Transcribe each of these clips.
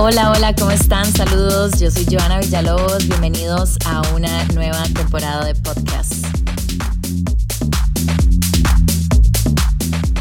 Hola, hola, ¿cómo están? Saludos, yo soy Joana Villalobos, bienvenidos a una nueva temporada de podcast.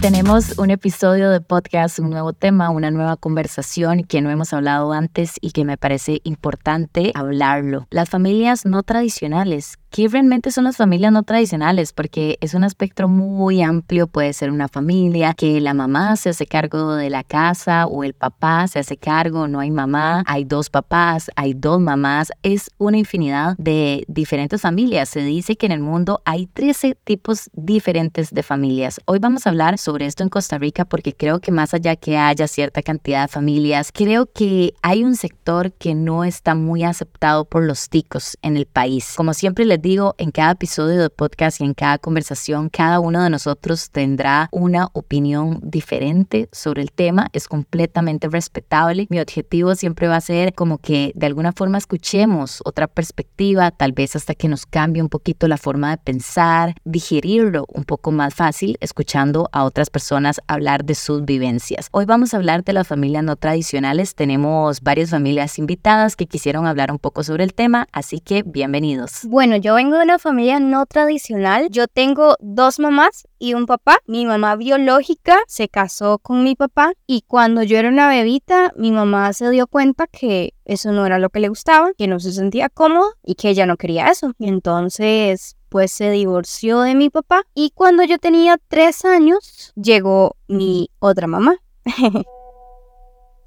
Tenemos un episodio de podcast, un nuevo tema, una nueva conversación que no hemos hablado antes y que me parece importante hablarlo. Las familias no tradicionales. ¿Qué realmente son las familias no tradicionales? Porque es un espectro muy amplio. Puede ser una familia que la mamá se hace cargo de la casa o el papá se hace cargo, no hay mamá, hay dos papás, hay dos mamás. Es una infinidad de diferentes familias. Se dice que en el mundo hay 13 tipos diferentes de familias. Hoy vamos a hablar sobre esto en Costa Rica porque creo que más allá que haya cierta cantidad de familias, creo que hay un sector que no está muy aceptado por los ticos en el país. Como siempre les digo, en cada episodio de podcast y en cada conversación, cada uno de nosotros tendrá una opinión diferente sobre el tema. Es completamente respetable. Mi objetivo siempre va a ser como que de alguna forma escuchemos otra perspectiva, tal vez hasta que nos cambie un poquito la forma de pensar, digerirlo un poco más fácil, escuchando a otras personas hablar de sus vivencias. Hoy vamos a hablar de las familias no tradicionales. Tenemos varias familias invitadas que quisieron hablar un poco sobre el tema, así que bienvenidos. Bueno, yo vengo de una familia no tradicional. Yo tengo dos mamás y un papá. Mi mamá biológica se casó con mi papá y cuando yo era una bebita, mi mamá se dio cuenta que eso no era lo que le gustaba, que no se sentía cómodo y que ella no quería eso. Entonces pues se divorció de mi papá y cuando yo tenía tres años llegó mi otra mamá.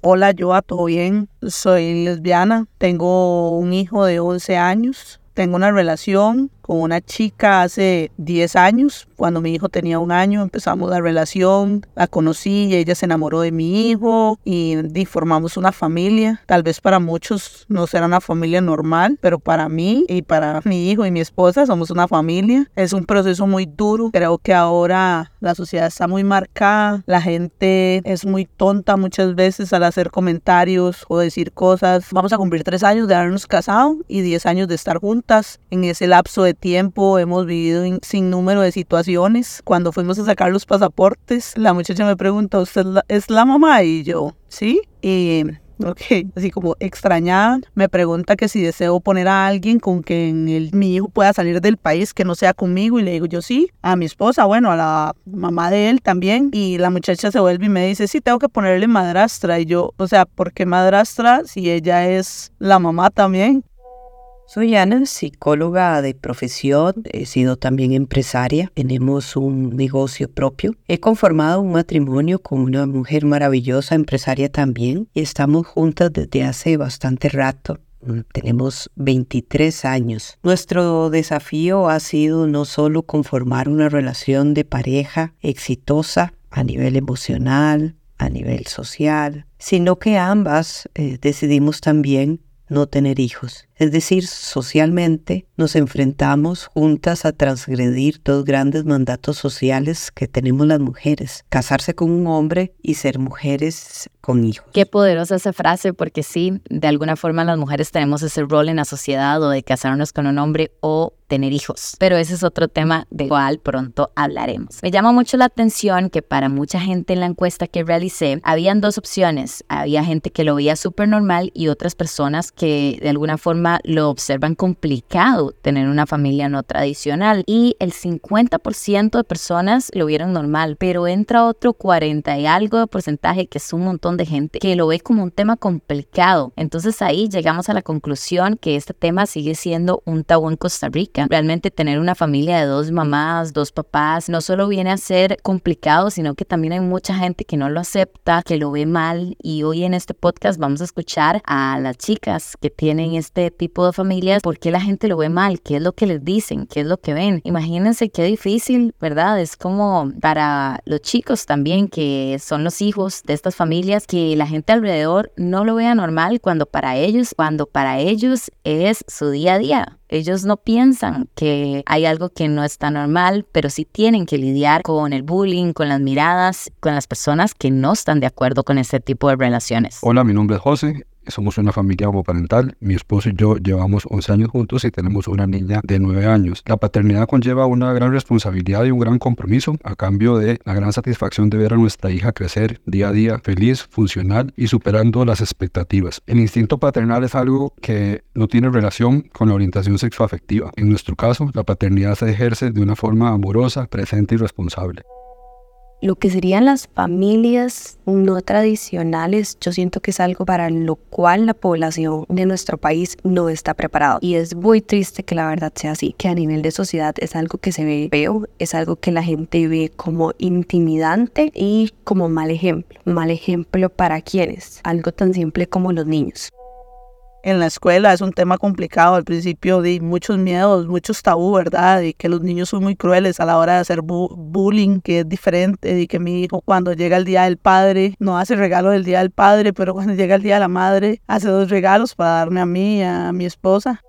Hola, yo ¿todo bien? Soy lesbiana, tengo un hijo de 11 años, tengo una relación con una chica hace 10 años. Cuando mi hijo tenía un año empezamos la relación, la conocí y ella se enamoró de mi hijo y, formamos una familia. Tal vez para muchos no será una familia normal, pero para mí y para mi hijo y mi esposa somos una familia. Es un proceso muy duro. Creo que ahora la sociedad está muy marcada. La gente es muy tonta muchas veces al hacer comentarios o decir cosas. Vamos a cumplir tres años de habernos casado y 10 años de estar juntas. En ese lapso de tiempo, hemos vivido sin número de situaciones. Cuando fuimos a sacar los pasaportes, la muchacha me pregunta, ¿usted es la mamá? Y yo, sí. Y Ok, así como extrañada, me pregunta que si deseo poner a alguien con quien el, mi hijo pueda salir del país, que no sea conmigo, y le digo yo sí, a mi esposa, bueno, a la mamá de él también, y la muchacha se vuelve y me dice, sí, tengo que ponerle madrastra, y yo, o sea, ¿por qué madrastra si ella es la mamá también? Soy Ana, psicóloga de profesión, he sido también empresaria, tenemos un negocio propio. He conformado un matrimonio con una mujer maravillosa, empresaria también, y estamos juntas desde hace bastante rato. Mm, tenemos 23 años. Nuestro desafío ha sido no solo conformar una relación de pareja exitosa a nivel emocional, a nivel social, sino que ambas eh, decidimos también no tener hijos. Es decir, socialmente nos enfrentamos juntas a transgredir dos grandes mandatos sociales que tenemos las mujeres, casarse con un hombre y ser mujeres con hijos. Qué poderosa esa frase, porque sí, de alguna forma las mujeres tenemos ese rol en la sociedad o de casarnos con un hombre o tener hijos. Pero ese es otro tema de cual pronto hablaremos. Me llama mucho la atención que para mucha gente en la encuesta que realicé, habían dos opciones. Había gente que lo veía súper normal y otras personas que de alguna forma lo observan complicado tener una familia no tradicional y el 50% de personas lo vieron normal, pero entra otro 40 y algo de porcentaje que es un montón de gente que lo ve como un tema complicado. Entonces ahí llegamos a la conclusión que este tema sigue siendo un tabú en Costa Rica. Realmente tener una familia de dos mamás, dos papás, no solo viene a ser complicado, sino que también hay mucha gente que no lo acepta, que lo ve mal y hoy en este podcast vamos a escuchar a las chicas que tienen este tipo de familias, ¿por qué la gente lo ve mal? ¿Qué es lo que les dicen? ¿Qué es lo que ven? Imagínense qué difícil, ¿verdad? Es como para los chicos también, que son los hijos de estas familias, que la gente alrededor no lo vea normal cuando para ellos, cuando para ellos es su día a día. Ellos no piensan que hay algo que no está normal, pero sí tienen que lidiar con el bullying, con las miradas, con las personas que no están de acuerdo con este tipo de relaciones. Hola, mi nombre es José somos una familia homoparental. Mi esposo y yo llevamos 11 años juntos y tenemos una niña de 9 años. La paternidad conlleva una gran responsabilidad y un gran compromiso a cambio de la gran satisfacción de ver a nuestra hija crecer día a día feliz, funcional y superando las expectativas. El instinto paternal es algo que no tiene relación con la orientación sexoafectiva. En nuestro caso, la paternidad se ejerce de una forma amorosa, presente y responsable lo que serían las familias no tradicionales, yo siento que es algo para lo cual la población de nuestro país no está preparada. Y es muy triste que la verdad sea así, que a nivel de sociedad es algo que se ve feo, es algo que la gente ve como intimidante y como mal ejemplo. Mal ejemplo para quienes, algo tan simple como los niños en la escuela es un tema complicado. Al principio di muchos miedos, muchos tabú, ¿verdad? Y que los niños son muy crueles a la hora de hacer bullying, que es diferente. Y que mi hijo cuando llega el Día del Padre no hace regalo del Día del Padre, pero cuando llega el Día de la Madre hace dos regalos para darme a mí a mi esposa.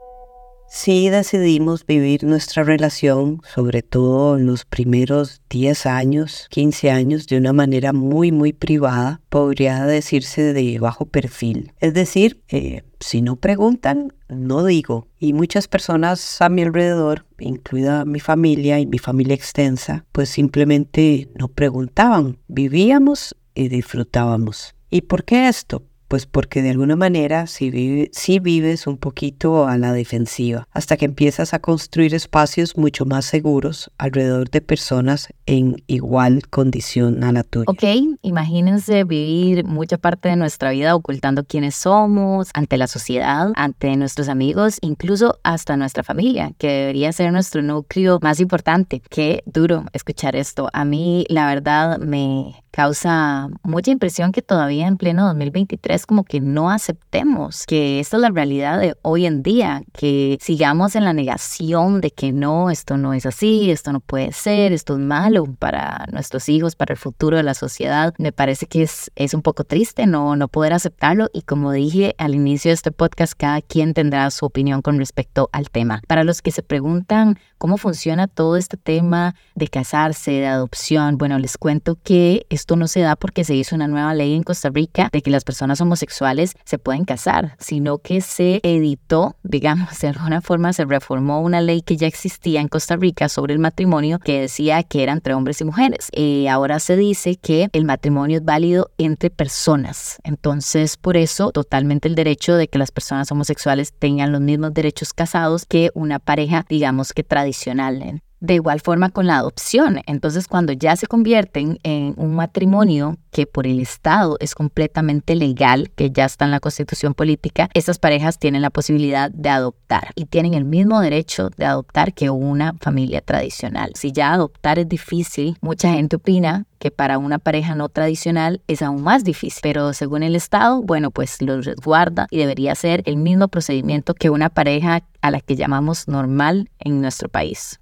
Sí decidimos vivir nuestra relación, sobre todo en los primeros 10 años, 15 años, de una manera muy, muy privada, podría decirse de bajo perfil. Es decir, eh, si no preguntan, no digo. Y muchas personas a mi alrededor, incluida mi familia y mi familia extensa, pues simplemente no preguntaban. Vivíamos y disfrutábamos. ¿Y por qué esto? Pues porque de alguna manera si, vives un poquito a la defensiva, hasta que empiezas a construir espacios mucho más seguros alrededor de personas en igual condición a la tuya. Ok, imagínense vivir mucha parte de nuestra vida ocultando quiénes somos ante la sociedad, ante nuestros amigos, incluso hasta nuestra familia, que debería ser nuestro núcleo más importante. Qué duro escuchar esto. A mí, la verdad, me causa mucha impresión que todavía en pleno 2023 como que no aceptemos que esta es la realidad de hoy en día, que sigamos en la negación de que no, esto no es así, esto no puede ser, esto es malo para nuestros hijos, para el futuro de la sociedad. Me parece que es, es un poco triste no, no poder aceptarlo y como dije al inicio de este podcast, cada quien tendrá su opinión con respecto al tema. Para los que se preguntan cómo funciona todo este tema de casarse, de adopción, bueno, les cuento que esto no se da porque se hizo una nueva ley en Costa Rica de que las personas homosexuales se pueden casar, sino que se editó, digamos, de alguna forma se reformó una ley que ya existía en Costa Rica sobre el matrimonio que decía que era entre hombres y mujeres. Y ahora se dice que el matrimonio es válido entre personas. Entonces, por eso, totalmente el derecho de que las personas homosexuales tengan los mismos derechos casados que una pareja, digamos que tradicional. De igual forma con la adopción. Entonces, cuando ya se convierten en un matrimonio que por el Estado es completamente legal, que ya está en la constitución política, estas parejas tienen la posibilidad de adoptar y tienen el mismo derecho de adoptar que una familia tradicional. Si ya adoptar es difícil, mucha gente opina que para una pareja no tradicional es aún más difícil, pero según el Estado, bueno, pues lo resguarda y debería ser el mismo procedimiento que una pareja a la que llamamos normal en nuestro país.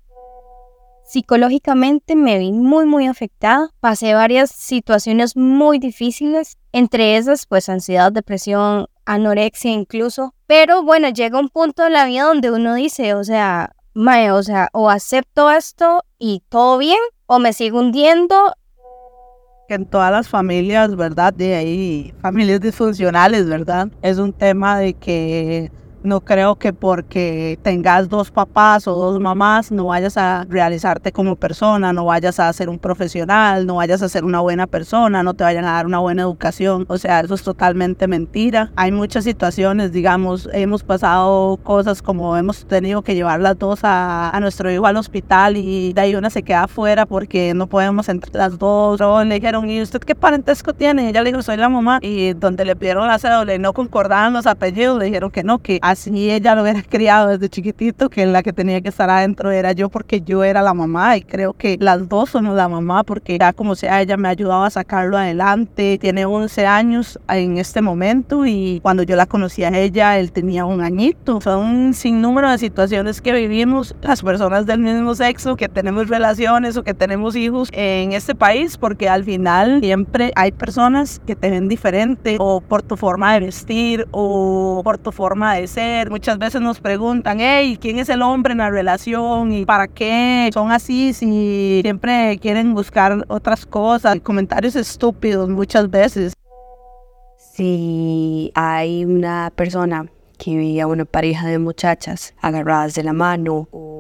Psicológicamente me vi muy, muy afectada. Pasé varias situaciones muy difíciles, entre esas, pues ansiedad, depresión, anorexia incluso. Pero bueno, llega un punto de la vida donde uno dice, o sea, mae, o sea, o acepto esto y todo bien, o me sigo hundiendo. En todas las familias, ¿verdad? De ahí, familias disfuncionales, ¿verdad? Es un tema de que no creo que porque tengas dos papás o dos mamás no vayas a realizarte como persona, no vayas a ser un profesional, no vayas a ser una buena persona, no te vayan a dar una buena educación. O sea, eso es totalmente mentira. Hay muchas situaciones, digamos, hemos pasado cosas como hemos tenido que llevar las dos a, nuestro hijo al hospital y de ahí una se queda afuera porque no podemos entrar las dos. Luego le dijeron, ¿y usted qué parentesco tiene? Y ella le dijo, soy la mamá. Y donde le pidieron la cédula y no concordaban los apellidos, le dijeron que no, que así ella lo hubiera criado desde chiquitito, que la que tenía que estar adentro era yo porque yo era la mamá y creo que las dos somos la mamá porque ya como sea ella me ha ayudado a sacarlo adelante. Tiene 11 años en este momento y cuando yo la conocí a ella él tenía un añito. Son un sinnúmero de situaciones que vivimos las personas del mismo sexo que tenemos relaciones o que tenemos hijos en este país porque al final siempre hay personas que te ven diferente o por tu forma de vestir o por tu forma de ser Muchas veces nos preguntan, hey, ¿quién es el hombre en la relación? ¿Y para qué son así si siempre quieren buscar otras cosas? Comentarios estúpidos muchas veces. Si hay una persona que veía una pareja de muchachas agarradas de la mano o,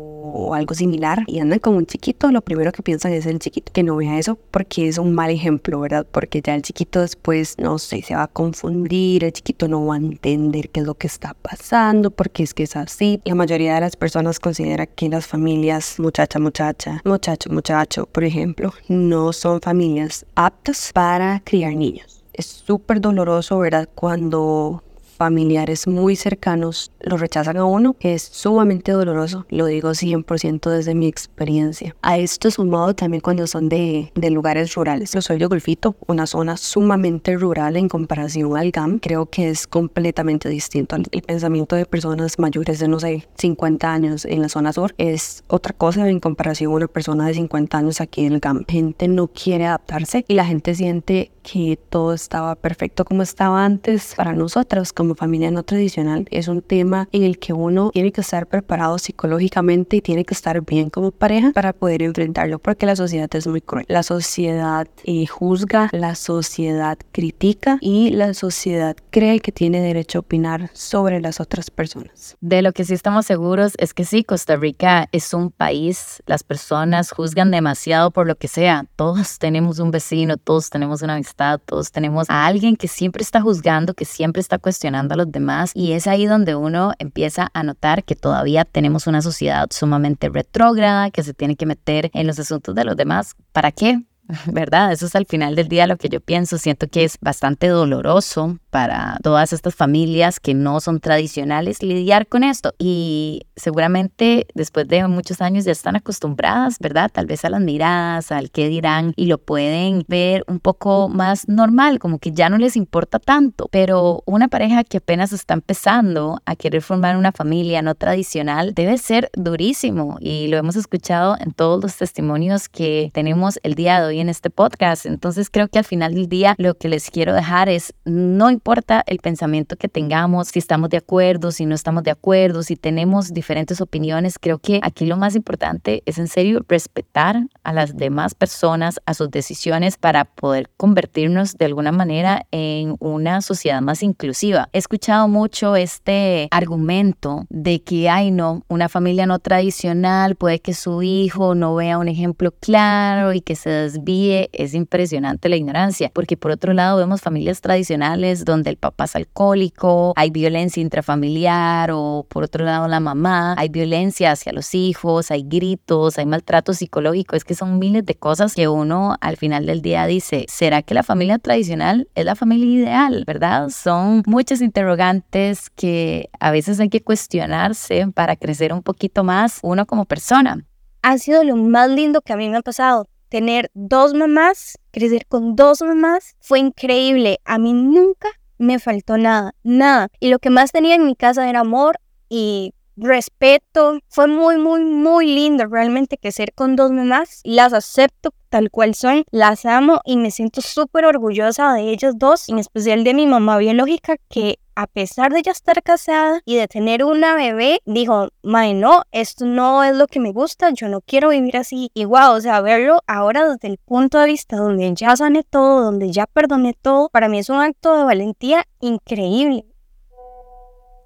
algo similar y andan con un chiquito, lo primero que piensan es el chiquito que no vea eso porque es un mal ejemplo, ¿verdad? Porque ya el chiquito después, no sé, se va a confundir, el chiquito no va a entender qué es lo que está pasando porque es que es así. La mayoría de las personas considera que las familias muchacha, muchacha, muchacho, muchacho, por ejemplo, no son familias aptas para criar niños. Es súper doloroso, ¿verdad? Cuando familiares muy cercanos lo rechazan a uno, es sumamente doloroso, lo digo 100% desde mi experiencia. A esto sumado también cuando son de, de lugares rurales. Yo soy de Golfito, una zona sumamente rural en comparación al GAM, creo que es completamente distinto. El pensamiento de personas mayores de, no sé, 50 años en la zona sur es otra cosa en comparación a una persona de 50 años aquí en el GAM. Gente no quiere adaptarse y la gente siente que todo estaba perfecto como estaba antes para nosotros como familia no tradicional. Es un tema en el que uno tiene que estar preparado psicológicamente y tiene que estar bien como pareja para poder enfrentarlo porque la sociedad es muy cruel. La sociedad eh, juzga, la sociedad critica y la sociedad cree que tiene derecho a opinar sobre las otras personas. De lo que sí estamos seguros es que sí, Costa Rica es un país, las personas juzgan demasiado por lo que sea. Todos tenemos un vecino, todos tenemos una amistad todos tenemos a alguien que siempre está juzgando, que siempre está cuestionando a los demás y es ahí donde uno empieza a notar que todavía tenemos una sociedad sumamente retrógrada, que se tiene que meter en los asuntos de los demás. ¿Para qué? ¿verdad? Eso es al final del día lo que yo pienso. Siento que es bastante doloroso para todas estas familias que no son tradicionales lidiar con esto. Y seguramente después de muchos años ya están acostumbradas, ¿verdad? Tal vez a las miradas, al qué dirán y lo pueden ver un poco más normal, como que ya no les importa tanto. Pero una pareja que apenas está empezando a querer formar una familia no tradicional debe ser durísimo y lo hemos escuchado en todos los testimonios que tenemos el día de hoy en este podcast. Entonces creo que al final del día lo que les quiero dejar es, no importa el pensamiento que tengamos, si estamos de acuerdo, si no estamos de acuerdo, si tenemos diferentes opiniones, creo que aquí lo más importante es en serio respetar a las demás personas, a sus decisiones para poder convertirnos de alguna manera en una sociedad más inclusiva. He escuchado mucho este argumento de que, ay no, una familia no tradicional puede que su hijo no vea un ejemplo claro y que se desvíe es impresionante la ignorancia, porque por otro lado vemos familias tradicionales donde el papá es alcohólico, hay violencia intrafamiliar o por otro lado la mamá, hay violencia hacia los hijos, hay gritos, hay maltrato psicológico, es que son miles de cosas que uno al final del día dice, ¿será que la familia tradicional es la familia ideal? ¿Verdad? Son muchas interrogantes que a veces hay que cuestionarse para crecer un poquito más uno como persona. Ha sido lo más lindo que a mí me ha pasado tener dos mamás, crecer con dos mamás, fue increíble. A mí nunca me faltó nada, nada. Y lo que más tenía en mi casa era amor y respeto. Fue muy, muy, muy lindo realmente crecer con dos mamás. Las acepto tal cual son, las amo y me siento súper orgullosa de ellas dos, en especial de mi mamá biológica que a pesar de ya estar casada y de tener una bebé, dijo, mae, no, esto no es lo que me gusta, yo no quiero vivir así. Y wow, o sea, verlo ahora desde el punto de vista donde ya sané todo, donde ya perdoné todo, para mí es un acto de valentía increíble.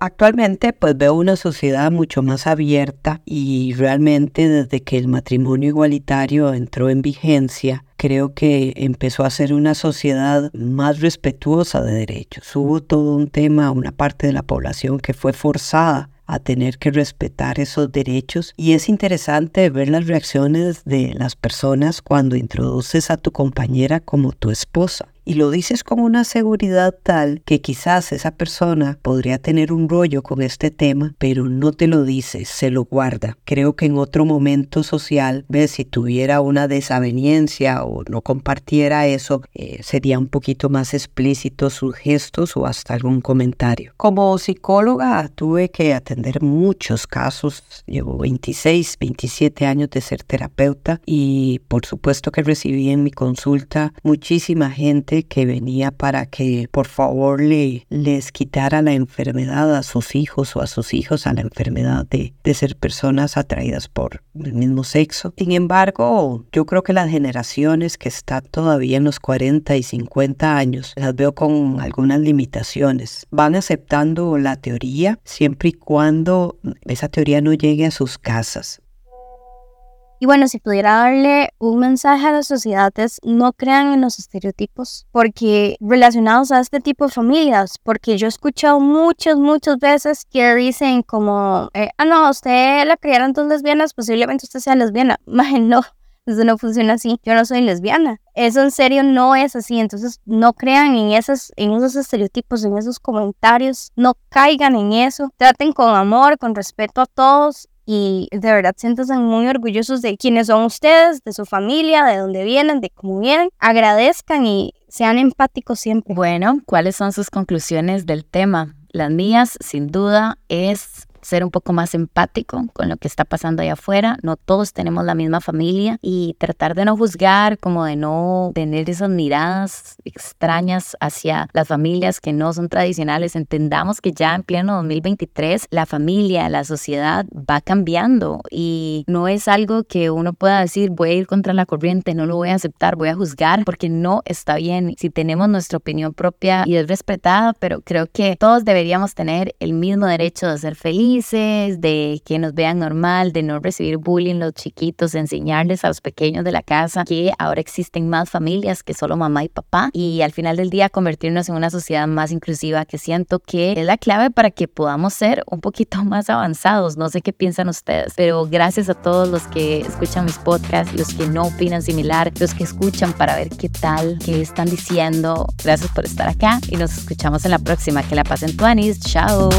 Actualmente pues veo una sociedad mucho más abierta y realmente desde que el matrimonio igualitario entró en vigencia, creo que empezó a ser una sociedad más respetuosa de derechos. Hubo todo un tema, una parte de la población que fue forzada a tener que respetar esos derechos y es interesante ver las reacciones de las personas cuando introduces a tu compañera como tu esposa y lo dices con una seguridad tal que quizás esa persona podría tener un rollo con este tema, pero no te lo dices, se lo guarda. Creo que en otro momento social, ves, si tuviera una desaveniencia o no compartiera eso, eh, sería un poquito más explícito sus gestos o hasta algún comentario. Como psicóloga tuve que atender muchos casos, llevo 26, 27 años de ser terapeuta y por supuesto que recibí en mi consulta muchísima gente que venía para que por favor le, les quitara la enfermedad a sus hijos o a sus hijos a la enfermedad de, de ser personas atraídas por el mismo sexo. Sin embargo, yo creo que las generaciones que están todavía en los 40 y 50 años, las veo con algunas limitaciones. Van aceptando la teoría siempre y cuando esa teoría no llegue a sus casas. Y bueno, si pudiera darle un mensaje a la sociedad es no crean en los estereotipos, porque relacionados a este tipo de familias, porque yo he escuchado muchas, muchas veces que dicen como, eh, ah, no, usted la criaron dos lesbianas, posiblemente usted sea lesbiana. Más no, eso no funciona así. Yo no soy lesbiana. Eso en serio no es así. Entonces no crean en esos, en esos estereotipos, en esos comentarios. No caigan en eso. Traten con amor, con respeto a todos y de verdad siéntanse muy orgullosos de quiénes son ustedes, de su familia, de dónde vienen, de cómo vienen. Agradezcan y sean empáticos siempre. Bueno, ¿cuáles son sus conclusiones del tema? Las mías, sin duda, es ser un poco más empático con lo que está pasando allá afuera. No todos tenemos la misma familia y tratar de no juzgar, como de no tener esas miradas extrañas hacia las familias que no son tradicionales. Entendamos que ya en pleno 2023 la familia, la sociedad va cambiando y no es algo que uno pueda decir voy a ir contra la corriente, no lo voy a aceptar, voy a juzgar porque no está bien. Si tenemos nuestra opinión propia y es respetada, pero creo que todos deberíamos tener el mismo derecho de ser felices de que nos vean normal, de no recibir bullying los chiquitos, enseñarles a los pequeños de la casa que ahora existen más familias que solo mamá y papá y al final del día convertirnos en una sociedad más inclusiva que siento que es la clave para que podamos ser un poquito más avanzados. No sé qué piensan ustedes, pero gracias a todos los que escuchan mis podcasts, los que no opinan similar, los que escuchan para ver qué tal, qué están diciendo. Gracias por estar acá y nos escuchamos en la próxima. Que la pasen tuanis. Chao.